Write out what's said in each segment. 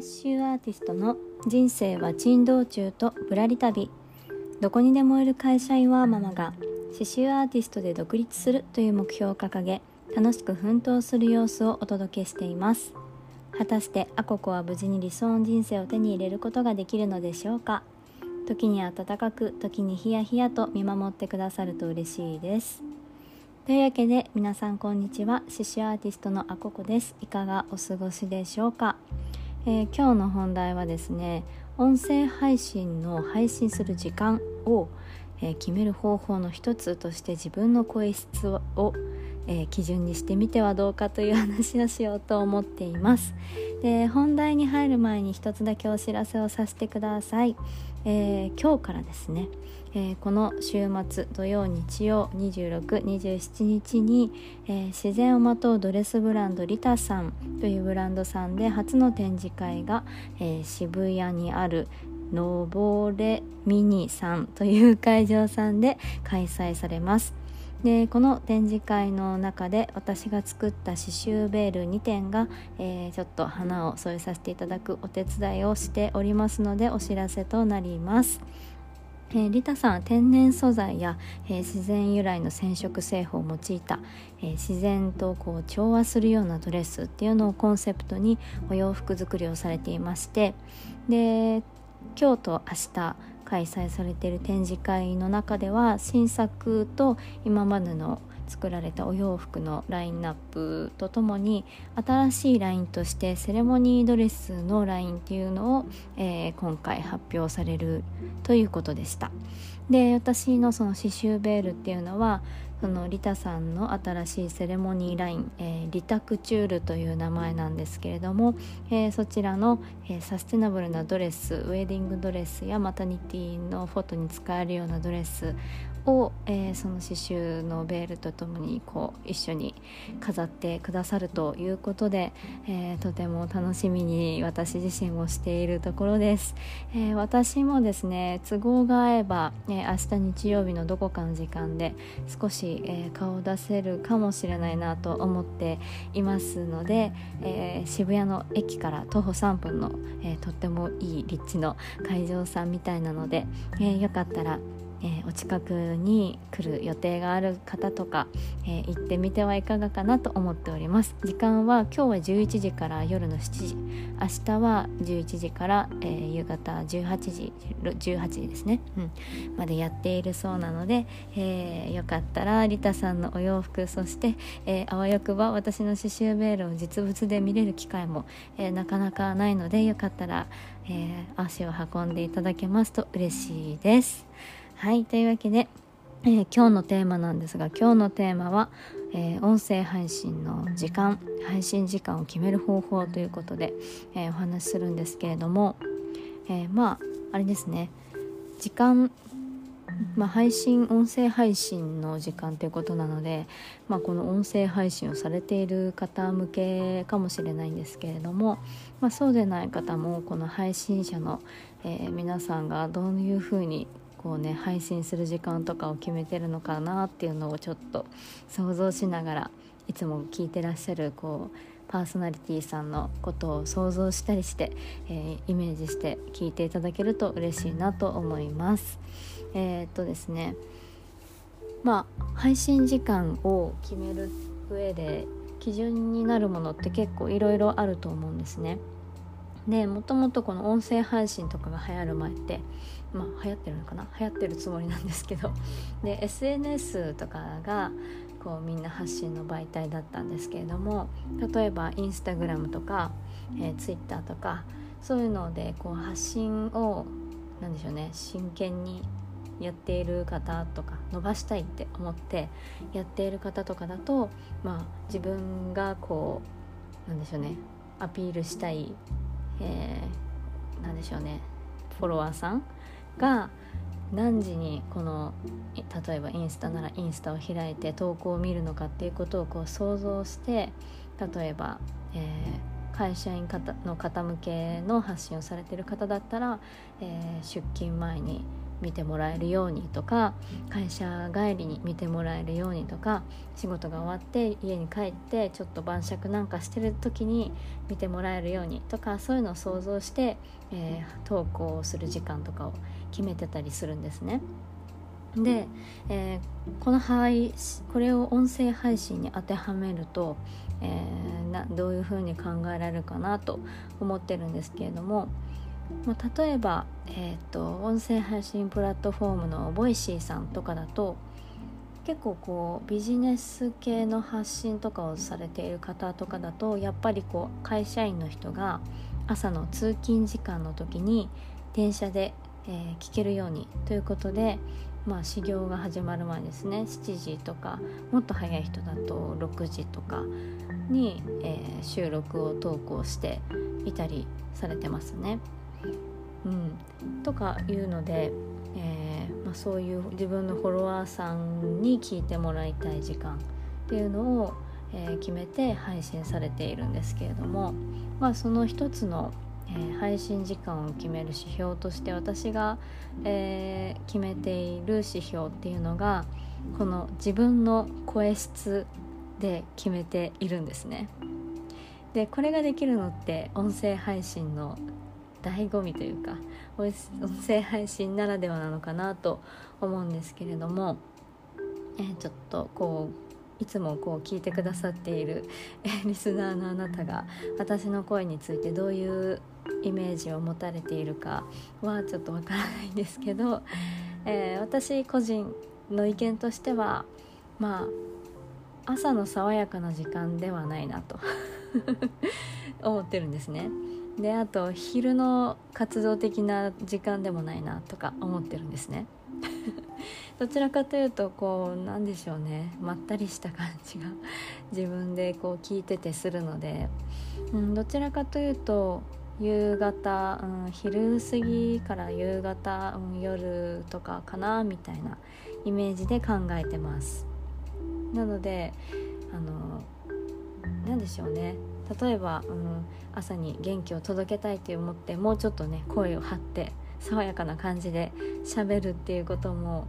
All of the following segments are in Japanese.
刺繍アーティストの人生は珍道中とぶらり旅。どこにでもいる会社員ワーママが。刺繍アーティストで独立するという目標を掲げ楽しく奮闘する様子をお届けしています。果たしてアココは無事に理想の人生を手に入れることができるのでしょうか？時に暖かく時にヒヤヒヤと見守ってくださると嬉しいです。というわけで皆さんこんにちは。刺繍アーティストのあここです。いかがお過ごしでしょうか、えー、今日の本題はですね音声配信の配信する時間を、えー、決める方法の一つとして自分の声質を、えー、基準にしてみてはどうかという話をしようと思っています。で本題に入る前に一つだけお知らせをさせてください、えー、今日からですね、えー、この週末土曜日曜2627日に、えー、自然をまとうドレスブランドリタさんというブランドさんで初の展示会が、え渋谷にあるのぼれミニさんという会場さんで開催されます。でこの展示会の中で私が作った刺繍ベール2点が、えー、ちょっと花を添えさせていただくお手伝いをしておりますのでお知らせとなります。えー、リタさんは天然素材や、えー、自然由来の染色製法を用いた、えー、自然とこう調和するようなドレスっていうのをコンセプトにお洋服作りをされていましてで今日と明日開催されている展示会の中では新作と今までの作られたお洋服のラインナップとともに新しいラインとしてセレモニードレスのラインっていうのを、えー、今回発表されるということでした。で私のその刺繍ベールっていうのはそのリタさんの新しいセレモニーライン、えー、リタクチュールという名前なんですけれども、えー、そちらの、えー、サステナブルなドレスウェディングドレスやマタニティのフォトに使えるようなドレスを、えー、その刺繍のベールとともにこう一緒に飾ってくださるということで、えー、とても楽しみに私自身もしているところです、えー、私もですね都合が合えば、え明日日曜日のどこかの時間で少し、え顔を出せるかもしれないなと思っていますので、え渋谷の駅から徒歩3分の、えとってもいい立地の会場さんみたいなので、えよかったらえー、お近くに来る予定がある方とか、えー、行ってみてはいかがかなと思っております。時間は今日は11時から夜の7時。明日は11時から、えー、夕方18時18時ですね、うん、までやっているそうなので、えよかったらリタさんのお洋服そして、えあわよくば私の刺繍ベールを実物で見れる機会も、えなかなかないのでよかったら、え足を運んでいただけますと嬉しいです。はいというわけで、えー、今日のテーマなんですが今日のテーマは、えー、音声配信の時間配信時間を決める方法ということで、えー、お話しするんですけれども、えまああれですね。時間まあ、配信音声配信の時間ということなので、まあ、この音声配信をされている方向けかもしれないんですけれども、まあ、そうでない方もこの配信者の、えー、皆さんがどういうふうにこうね配信する時間とかを決めてるのかなっていうのをちょっと想像しながらいつも聞いてらっしゃるこうパーソナリティさんのことを想像したりして、えー、イメージして聞いていただけると嬉しいなと思います。えー、っとですねまあ配信時間を決める上で基準になるものって結構いろいろあると思うんですね。でもともとこの音声配信とかが流行る前ってまあ流行ってるのかな？流行ってるつもりなんですけど。で SNS とかがこうみんな発信の媒体だったんですけれども例えばインスタグラムとか、えー、ツイッターとかそういうのでこう発信を何でしょうね真剣にやっている方とか伸ばしたいって思ってやっている方とかだとまあ自分がこうなんでしょうねアピールしたいえー、何でしょうね。フォロワーさんが何時にこの例えばインスタならインスタを開いて投稿を見るのかっていうことをこう想像して例えば、えー、会社員方の方向けの発信をされてる方だったら、えー、出勤前に見てもらえるようにとか会社帰りに見てもらえるようにとか仕事が終わって家に帰ってちょっと晩酌なんかしてる時に見てもらえるようにとかそういうのを想像して、えー、投稿する時間とかを決めてたりするんですね。で、えー、この配これを音声配信に当てはめると、えー、などういうふうに考えられるかなと思ってるんですけれども、まあ、例えば、えーと、音声配信プラットフォームの Voicy さんとかだと結構こうビジネス系の発信とかをされている方とかだとやっぱりこう会社員の人が朝の通勤時間の時に電車で、えー、聞けるようにということでまあ始業が始まる前ですね7時とかもっと早い人だと6時とかに、えー、収録を投稿していたりされてますね。うん、とかいうので、えー、まあ、そういう自分のフォロワーさんに聞いてもらいたい時間っていうのを、えー、決めて配信されているんですけれども、まあ、その一つのえー、配信時間を決める指標として私が、えー、決めている指標っていうのがこの自分の声質で決めているんですね。でこれができるのって音声配信の醍醐味というか音声配信ならではなのかなと思うんですけれども、えー、ちょっとこういつもこう聞いてくださっている、え、リスナーのあなたが私の声についてどういうイメージを持たれているかはちょっとわからないんですけど、えー、私個人の意見としてはまあ朝の爽やかな時間ではないなと思ってるんですね。であと昼の活動的な時間でもないなとか思ってるんですね。どちらかというとこうなんでしょうね。まったりした感じが自分でこう聞いててするので、うん、どちらかというと夕方、うん、昼過ぎから夕方、うん、夜とかかなみたいなイメージで考えてます。なのであの何でしょうね。例えば、うん、朝に元気を届けたいと思ってもうちょっとね声を張って爽やかな感じで喋るっていうことも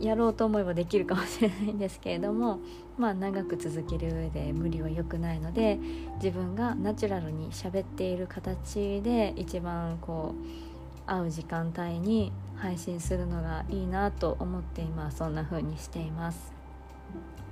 やろうと思えばできるかもしれないんですけれどもまあ長く続ける上で無理は良くないので自分がナチュラルに喋っている形で一番こう合う時間帯に配信するのがいいなと思って今そんな風にしています。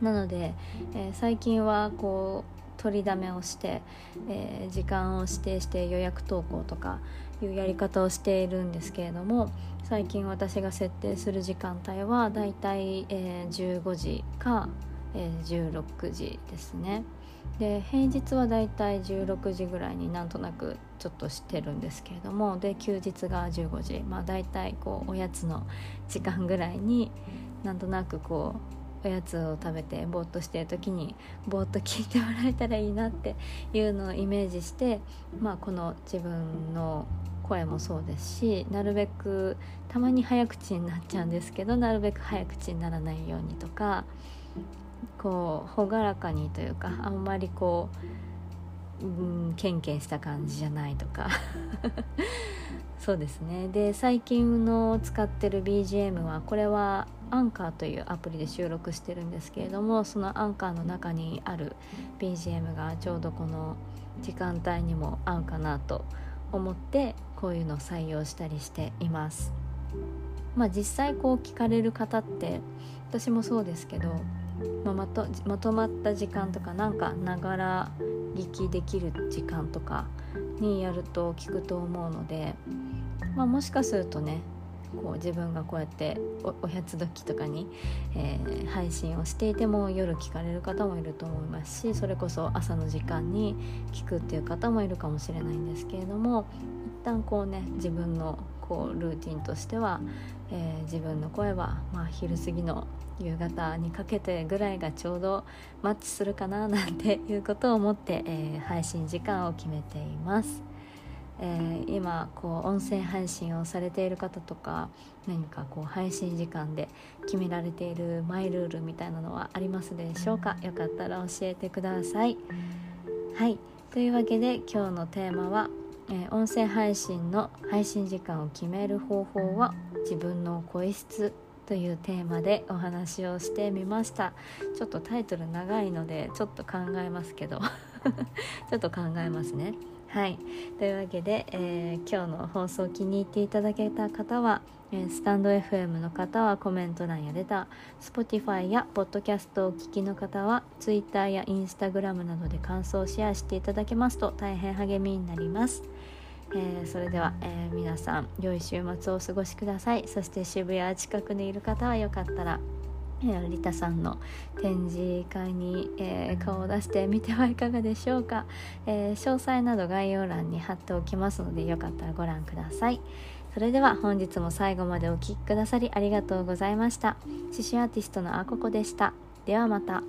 なので、えー、最近はこう取りだめをして、えー、時間を指定して予約投稿とかいうやり方をしているんですけれども最近私が設定する時間帯はだいたい、えー、15時か、えー、16時ですね。で平日はだいたい16時ぐらいになんとなくちょっとしてるんですけれどもで休日が15時まあだいたいこうおやつの時間ぐらいになんとなくこうおやつを食べてぼーっとしてる時にぼーっと聞いてもらえたらいいなっていうのをイメージして、まあ、この自分の声もそうですしなるべくたまに早口になっちゃうんですけどなるべく早口にならないようにとかこう朗らかにというかあんまりこう、うん、ケンケンした感じじゃないとか。そうですね。で最近の使ってる BGM はこれはアンカーというアプリで収録してるんですけれどもそのアンカーの中にある BGM がちょうどこの時間帯にも合うかなと思ってこういうのを採用したりしています。まあ、実際こう聞かれる方って私もそうですけど、まあ、まとまとまった時間とかなんかながら聞きできる時間とかにやると聞くと思うのでまあ、もしかするとねこう自分がこうやっておやつ時とかに、えー、配信をしていても夜聞かれる方もいると思いますしそれこそ朝の時間に聞くっていう方もいるかもしれないんですけれども一旦こうね自分のこうルーティンとしては、えー、自分の声は、まあ、昼過ぎの夕方にかけてぐらいがちょうどマッチするかななんていうことを思って、えー、配信時間を決めています。えー、今こう音声配信をされている方とか何かこう配信時間で決められているマイルールみたいなのはありますでしょうか？よかったら教えてください。はい。というわけで今日のテーマは、えー、音声配信の配信時間を決める方法は自分の声質というテーマでお話をしてみました。ちょっとタイトル長いのでちょっと考えますけど。ちょっと考えますねはい。というわけで、えー、今日の放送気に入っていただけた方は、えー、スタンド FM の方はコメント欄やレター Spotify やポッドキャストをお聞きの方は Twitter や Instagram などで感想をシェアしていただけますと大変励みになります。えー、それでは、えー、皆さん良い週末をお過ごしください。そして渋谷近くにいる方はよかったらリタさんの展示会に、えー、顔を出してみてはいかがでしょうか、えー、詳細など概要欄に貼っておきますのでよかったらご覧ください。それでは本日も最後までお聴きくださりありがとうございました。刺繍アーティストのあここでした。ではまた